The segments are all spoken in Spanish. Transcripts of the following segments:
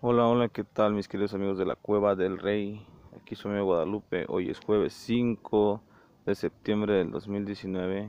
Hola, hola, ¿qué tal mis queridos amigos de la Cueva del Rey? Aquí soy amigo Guadalupe. Hoy es jueves 5 de septiembre del 2019.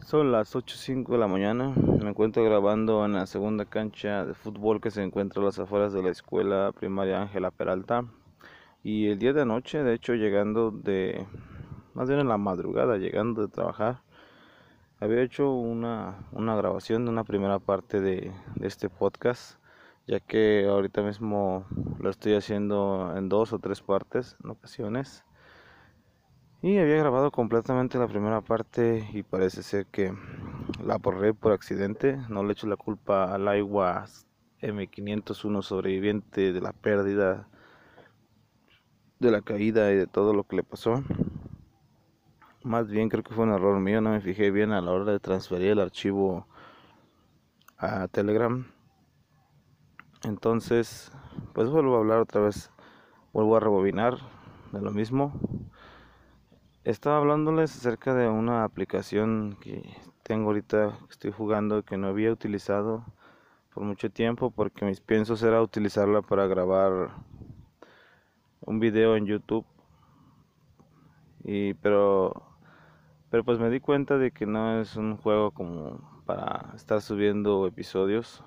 Son las 8.05 de la mañana. Me encuentro grabando en la segunda cancha de fútbol que se encuentra a las afueras de la escuela primaria Ángela Peralta. Y el día de anoche, de hecho, llegando de, más bien en la madrugada, llegando de trabajar, había hecho una, grabación de una primera parte de, este podcast, ya que ahorita mismo lo estoy haciendo en dos o tres partes en ocasiones. Y había grabado completamente la primera parte y parece ser que la borré por accidente. No le echo la culpa al agua M501 sobreviviente de la pérdida, de la caída y de todo lo que le pasó. Más bien creo que fue un error mío, no me fijé bien a la hora de transferir el archivo a Telegram. Entonces, pues vuelvo a hablar otra vez, vuelvo a rebobinar de lo mismo. Estaba hablándoles acerca de una aplicación que tengo ahorita, que estoy jugando, que no había utilizado por mucho tiempo porque mis piensos era utilizarla para grabar un video en YouTube. Y pero pero pues me di cuenta de que no es un juego como para estar subiendo episodios.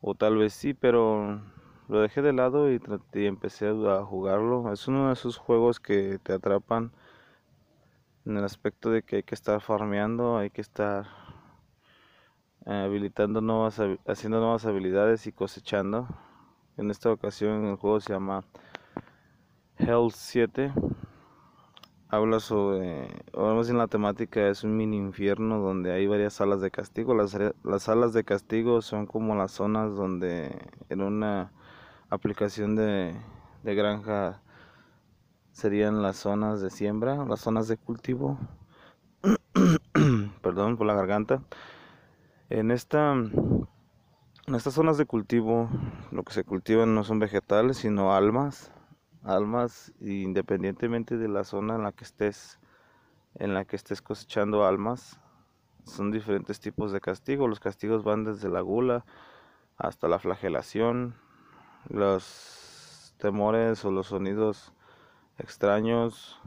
O tal vez sí, pero lo dejé de lado y, empecé a jugarlo. Es uno de esos juegos que te atrapan en el aspecto de que hay que estar farmeando, hay que estar eh, habilitando nuevas, haciendo nuevas habilidades y cosechando. En esta ocasión el juego se llama Hell 7 habla sobre, vamos en la temática es un mini infierno donde hay varias salas de castigo. Las, las salas de castigo son como las zonas donde en una aplicación de, de granja serían las zonas de siembra, las zonas de cultivo. Perdón por la garganta. En esta en estas zonas de cultivo lo que se cultivan no son vegetales, sino almas almas independientemente de la zona en la que estés en la que estés cosechando almas son diferentes tipos de castigo. Los castigos van desde la gula hasta la flagelación los temores o los sonidos extraños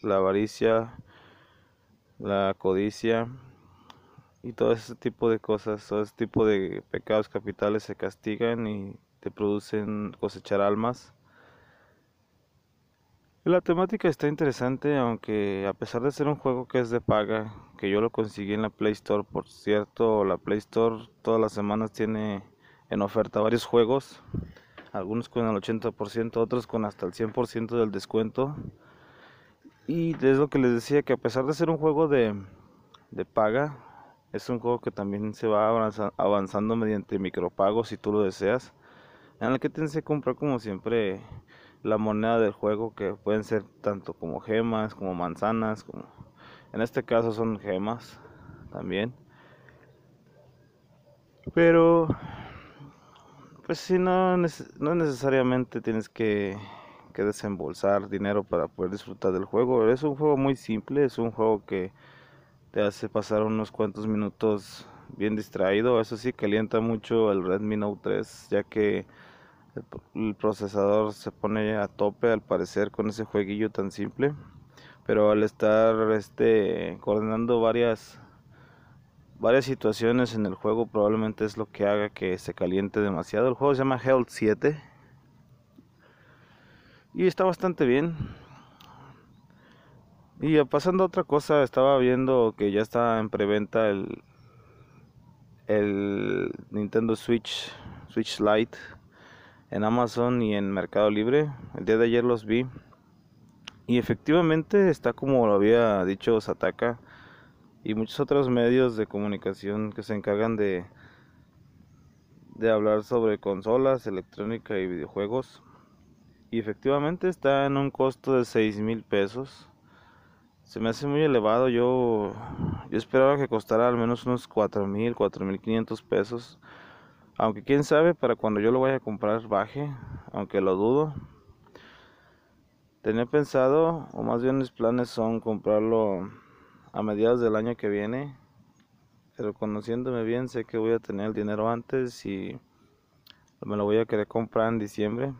la avaricia la codicia y todo ese tipo de cosas todo ese tipo de pecados capitales se castigan y te producen cosechar almas la temática está interesante, aunque a pesar de ser un juego que es de paga, que yo lo conseguí en la Play Store, por cierto, la Play Store todas las semanas tiene en oferta varios juegos, algunos con el 80%, otros con hasta el 100% del descuento. Y es lo que les decía, que a pesar de ser un juego de, de paga, es un juego que también se va avanzando mediante micropagos si tú lo deseas, en el que tienes que comprar como siempre la moneda del juego que pueden ser tanto como gemas como manzanas como en este caso son gemas también. Pero pues si no, no necesariamente tienes que, que desembolsar dinero para poder disfrutar del juego. Es un juego muy simple es un juego que te hace pasar unos cuantos minutos bien distraído. Eso sí calienta mucho el Redmi Note 3 ya que el, procesador se pone a tope al parecer con ese jueguillo tan simple pero al estar este coordinando varias varias situaciones en el juego probablemente es lo que haga que se caliente demasiado. El juego se llama Health 7 y está bastante bien. Y pasando a otra cosa, estaba viendo que ya está en preventa el, el Nintendo Switch, Switch Lite en Amazon y en Mercado Libre. El día de ayer los vi. Y efectivamente está como lo había dicho Sataka y muchos otros medios de comunicación que se encargan de, de hablar sobre consolas, electrónica y videojuegos. Y efectivamente está en un costo de 6 mil pesos. Se me hace muy elevado. Yo, yo esperaba que costara al menos unos 4 mil, 4 mil 500 pesos. Aunque quién sabe, para cuando yo lo vaya a comprar baje, aunque lo dudo. Tenía pensado, o más bien mis planes son comprarlo a mediados del año que viene. Pero conociéndome bien, sé que voy a tener el dinero antes y me lo voy a querer comprar en diciembre.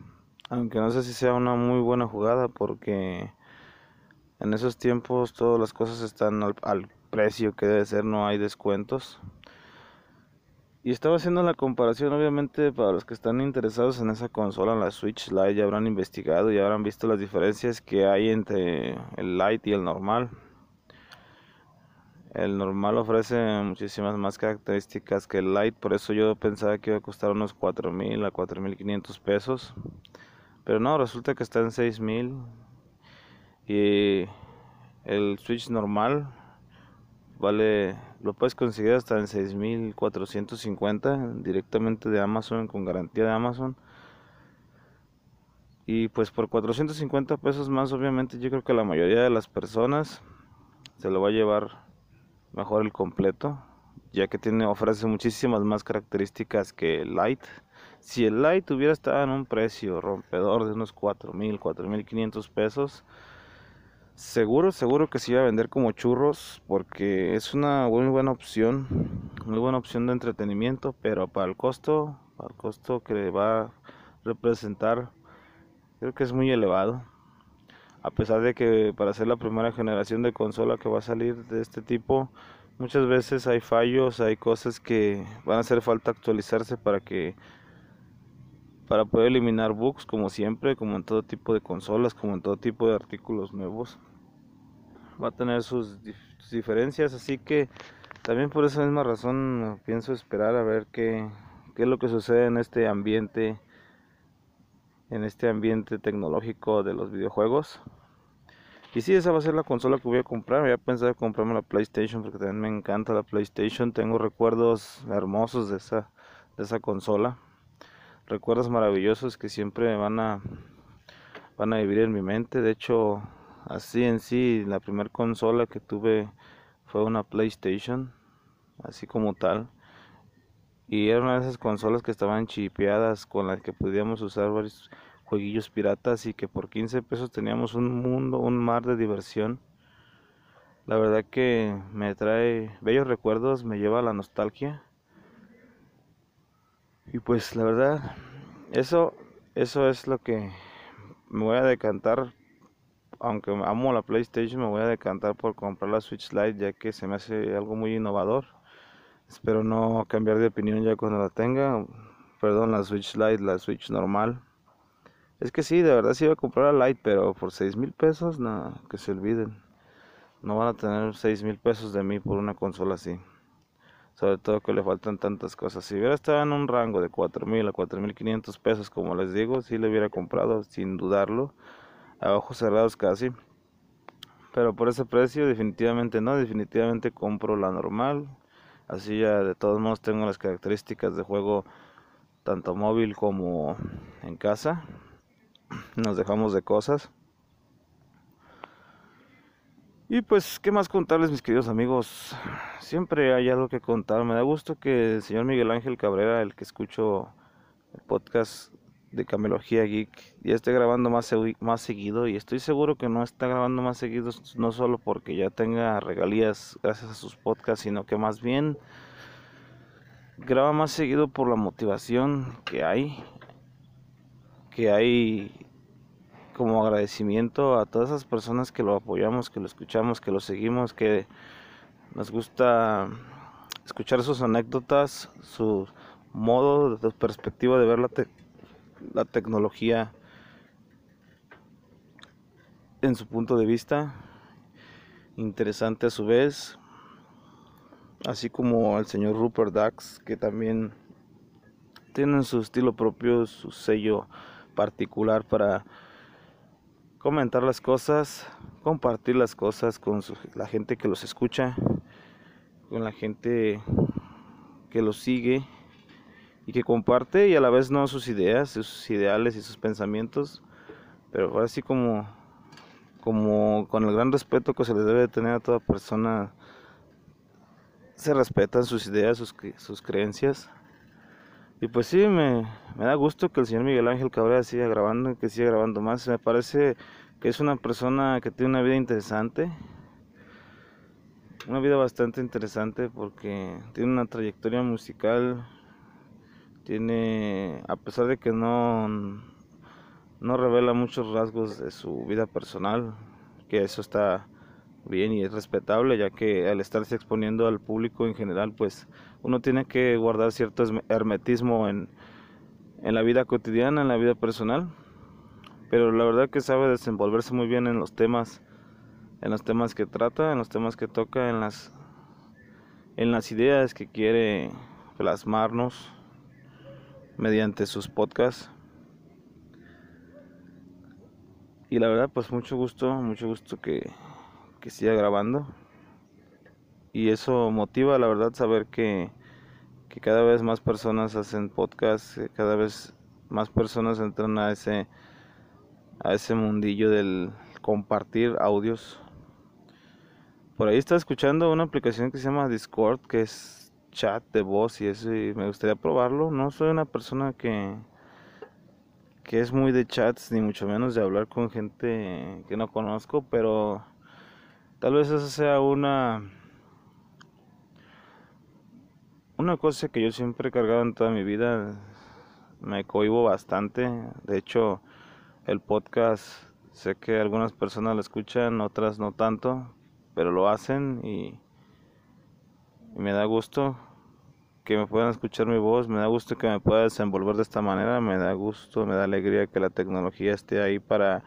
Aunque no sé si sea una muy buena jugada porque en esos tiempos todas las cosas están al, al precio que debe ser, no hay descuentos. Y estaba haciendo la comparación, obviamente, para los que están interesados en esa consola, la Switch Lite, ya habrán investigado y habrán visto las diferencias que hay entre el Lite y el normal. El normal ofrece muchísimas más características que el Lite, por eso yo pensaba que iba a costar unos 4.000 a 4.500 pesos. Pero no, resulta que está en 6.000. Y el Switch normal vale, lo puedes conseguir hasta en 6.450 directamente de Amazon con garantía de Amazon. Y pues por 450 pesos más, obviamente yo creo que la mayoría de las personas se lo va a llevar mejor el completo, ya que tiene ofrece muchísimas más características que el Lite. Si el Lite hubiera estado en un precio rompedor de unos 4.000, 4.500 pesos, Seguro, seguro que se iba a vender como churros porque es una muy buena opción, muy buena opción de entretenimiento, pero para el costo, para el costo que va a representar, creo que es muy elevado. A pesar de que para ser la primera generación de consola que va a salir de este tipo, muchas veces hay fallos, hay cosas que van a hacer falta actualizarse para que para poder eliminar bugs como siempre, como en todo tipo de consolas, como en todo tipo de artículos nuevos va a tener sus, diferencias, así que también por esa misma razón pienso esperar a ver qué, qué es lo que sucede en este ambiente, en este ambiente tecnológico de los videojuegos. Y si esa va a ser la consola que voy a comprar. Voy a pensar en comprarme la PlayStation porque también me encanta la PlayStation. Tengo recuerdos hermosos de esa, de esa consola. Recuerdos maravillosos que siempre van a, van a vivir en mi mente. De hecho, Así en sí, la primera consola que tuve fue una PlayStation, así como tal. Y era una de esas consolas que estaban chipeadas con las que podíamos usar varios jueguillos piratas y que por 15 pesos teníamos un mundo, un mar de diversión. La verdad que me trae bellos recuerdos, me lleva a la nostalgia. Y pues la verdad, eso, eso es lo que me voy a decantar aunque amo la PlayStation, me voy a decantar por comprar la Switch Lite ya que se me hace algo muy innovador. Espero no cambiar de opinión ya cuando la tenga. Perdón, la Switch Lite, la Switch normal. Es que sí, de verdad sí iba a comprar la Lite, pero por 6 mil pesos, no, que se olviden. No van a tener 6 mil pesos de mí por una consola así. Sobre todo que le faltan tantas cosas. Si hubiera estado en un rango de 4 mil a 4 mil 500 pesos, como les digo, sí le hubiera comprado sin dudarlo a cerrados casi. Pero por ese precio definitivamente no, definitivamente compro la normal. Así ya de todos modos tengo las características de juego tanto móvil como en casa. Nos dejamos de cosas. Y pues, ¿qué más contarles mis queridos amigos? Siempre hay algo que contar. Me da gusto que el señor Miguel Ángel Cabrera, el que escucho el podcast de Camelogía Geek ya esté grabando más, más seguido y estoy seguro que no está grabando más seguido no solo porque ya tenga regalías gracias a sus podcasts, sino que más bien graba más seguido por la motivación que hay, que hay como agradecimiento a todas esas personas que lo apoyamos, que lo escuchamos, que lo seguimos, que nos gusta escuchar sus anécdotas, su modo, su perspectiva de ver la, la tecnología en su punto de vista, interesante a su vez, así como el señor Rupert Dax, que también tienen su estilo propio, su sello particular para comentar las cosas, compartir las cosas con la gente que los escucha, con la gente que los sigue y que comparte y a la vez no sus ideas, sus ideales y sus pensamientos, pero así como como con el gran respeto que se le debe tener a toda persona se respetan sus ideas, sus, sus creencias y pues sí, me, da gusto que el señor Miguel Ángel Cabrera siga grabando que siga grabando más. Me parece que es una persona que tiene una vida interesante. Una vida bastante interesante porque tiene una trayectoria musical. Tiene, a pesar de que no, no revela muchos rasgos de su vida personal, que eso está bien y es respetable, ya que al estarse exponiendo al público en general, pues uno tiene que guardar cierto hermetismo en, en la vida cotidiana, en la vida personal, pero la verdad que sabe desenvolverse muy bien en los temas, en los temas que trata, en los temas que toca, en las, en las ideas que quiere plasmarnos mediante sus podcasts. Y la verdad, pues mucho gusto, mucho gusto que, que siga grabando. Y eso motiva, la verdad, saber que, que cada vez más personas hacen podcast, cada vez más personas entran a ese, a ese mundillo del compartir audios. Por ahí está escuchando una aplicación que se llama Discord, que es chat de voz y eso, y me gustaría probarlo. No soy una persona que, que es muy de chats, ni mucho menos de hablar con gente que no conozco, pero Tal vez esa sea una una cosa que yo siempre he cargado en toda mi vida. Me cohibo bastante. De hecho, el podcast sé que algunas personas lo escuchan, otras no tanto, pero lo hacen y, y me da gusto que me puedan escuchar mi voz, me da gusto que me pueda desenvolver de esta manera, me da gusto, me da alegría que la tecnología esté ahí para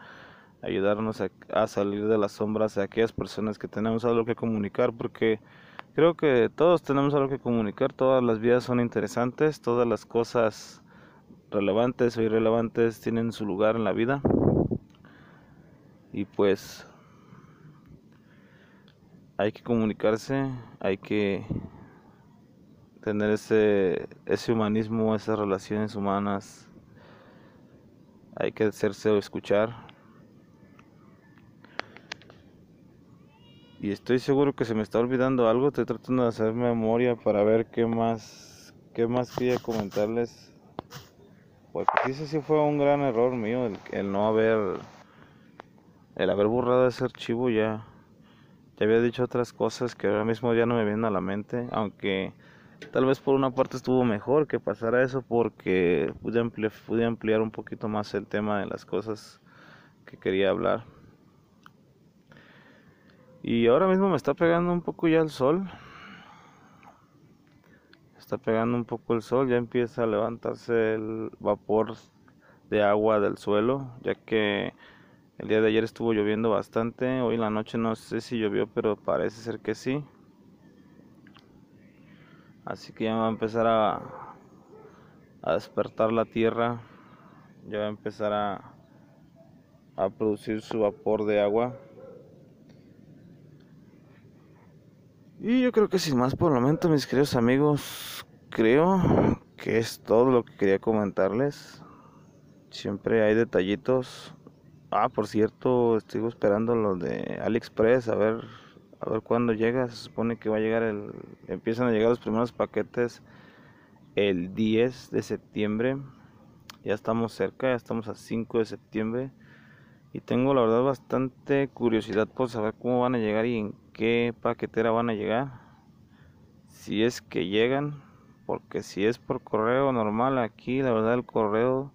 ayudarnos a, salir de las sombras a aquellas personas que tenemos algo que comunicar, porque creo que todos tenemos algo que comunicar, todas las vidas son interesantes, todas las cosas relevantes o irrelevantes tienen su lugar en la vida. Y pues hay que comunicarse, hay que tener ese, ese humanismo, esas relaciones humanas, hay que hacerse o escuchar. Y estoy seguro que se me está olvidando algo. Estoy tratando de hacer memoria para ver qué más, qué más quería comentarles. Porque ese sí fue un gran error mío el, no haber, el haber borrado ese archivo ya. Ya había dicho otras cosas que ahora mismo ya no me vienen a la mente, aunque tal vez por una parte estuvo mejor que pasara eso porque pude pude ampliar un poquito más el tema de las cosas que quería hablar. Y ahora mismo me está pegando un poco ya el sol. Está pegando un poco el sol, ya empieza a levantarse el vapor de agua del suelo, ya que el día de ayer estuvo lloviendo bastante, hoy en la noche no sé si llovió, pero parece ser que sí. Así que ya va a empezar a, a despertar la tierra, ya va a empezar a, a producir su vapor de agua. Y yo creo que sin más por el momento, mis queridos amigos, creo que es todo lo que quería comentarles. Siempre hay detallitos. Ah, por cierto, estoy esperando lo de AliExpress, a ver, a ver cuándo llega. Se supone que va a llegar el, empiezan a llegar los primeros paquetes el 10 de septiembre. Ya estamos cerca, ya estamos a 5 de septiembre. Y tengo la verdad bastante curiosidad por saber cómo van a llegar y en qué paquetera van a llegar. Si es que llegan, porque si es por correo normal aquí, la verdad el correo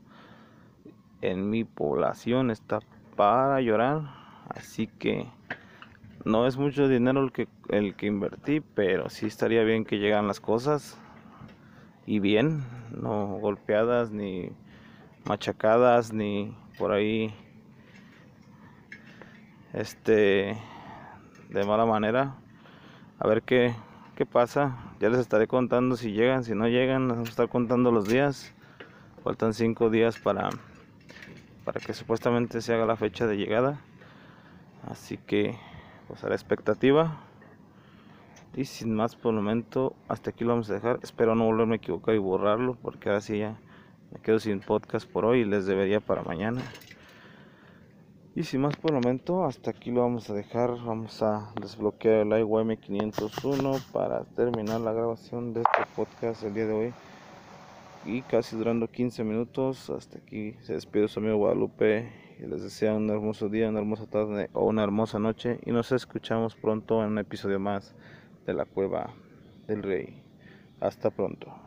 en mi población está para llorar. Así que no es mucho dinero el que, el que invertí, pero sí estaría bien que llegan las cosas y bien, no golpeadas ni machacadas ni por ahí este de mala manera. A ver qué, qué pasa. Ya les estaré contando si llegan, si no llegan, vamos a estar contando los días. Faltan cinco días para, para que supuestamente se haga la fecha de llegada. Así que pues a la expectativa. Y sin más por el momento, hasta aquí lo vamos a dejar. Espero no volverme a equivocar y borrarlo, porque ahora sí ya me quedo sin podcast por hoy y les debería para mañana. Y sin más por el momento, hasta aquí lo vamos a dejar. Vamos a desbloquear el IWM 501 para terminar la grabación de este podcast el día de hoy. Y casi durando 15 minutos. Hasta aquí se despide su amigo Guadalupe y les deseo un hermoso día, una hermosa tarde o una hermosa noche. Y nos escuchamos pronto en un episodio más de la Cueva del Rey. Hasta pronto.